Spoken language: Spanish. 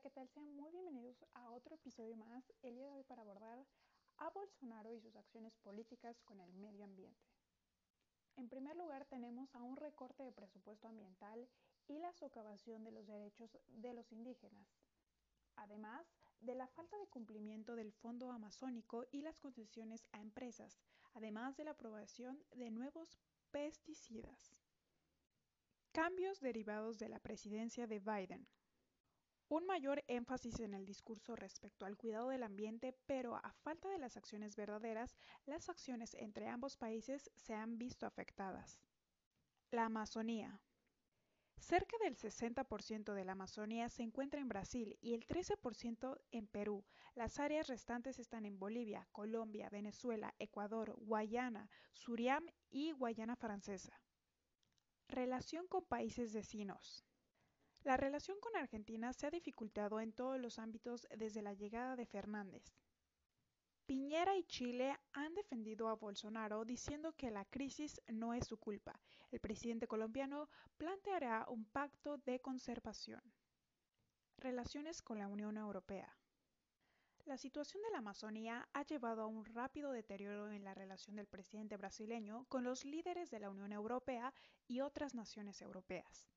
¿qué tal? Sean muy bienvenidos a otro episodio más, el día de hoy para abordar a Bolsonaro y sus acciones políticas con el medio ambiente. En primer lugar, tenemos a un recorte de presupuesto ambiental y la socavación de los derechos de los indígenas, además de la falta de cumplimiento del Fondo Amazónico y las concesiones a empresas, además de la aprobación de nuevos pesticidas. Cambios derivados de la presidencia de Biden. Un mayor énfasis en el discurso respecto al cuidado del ambiente, pero a falta de las acciones verdaderas, las acciones entre ambos países se han visto afectadas. La Amazonía. Cerca del 60% de la Amazonía se encuentra en Brasil y el 13% en Perú. Las áreas restantes están en Bolivia, Colombia, Venezuela, Ecuador, Guayana, Surinam y Guayana Francesa. Relación con países vecinos. La relación con Argentina se ha dificultado en todos los ámbitos desde la llegada de Fernández. Piñera y Chile han defendido a Bolsonaro diciendo que la crisis no es su culpa. El presidente colombiano planteará un pacto de conservación. Relaciones con la Unión Europea. La situación de la Amazonía ha llevado a un rápido deterioro en la relación del presidente brasileño con los líderes de la Unión Europea y otras naciones europeas.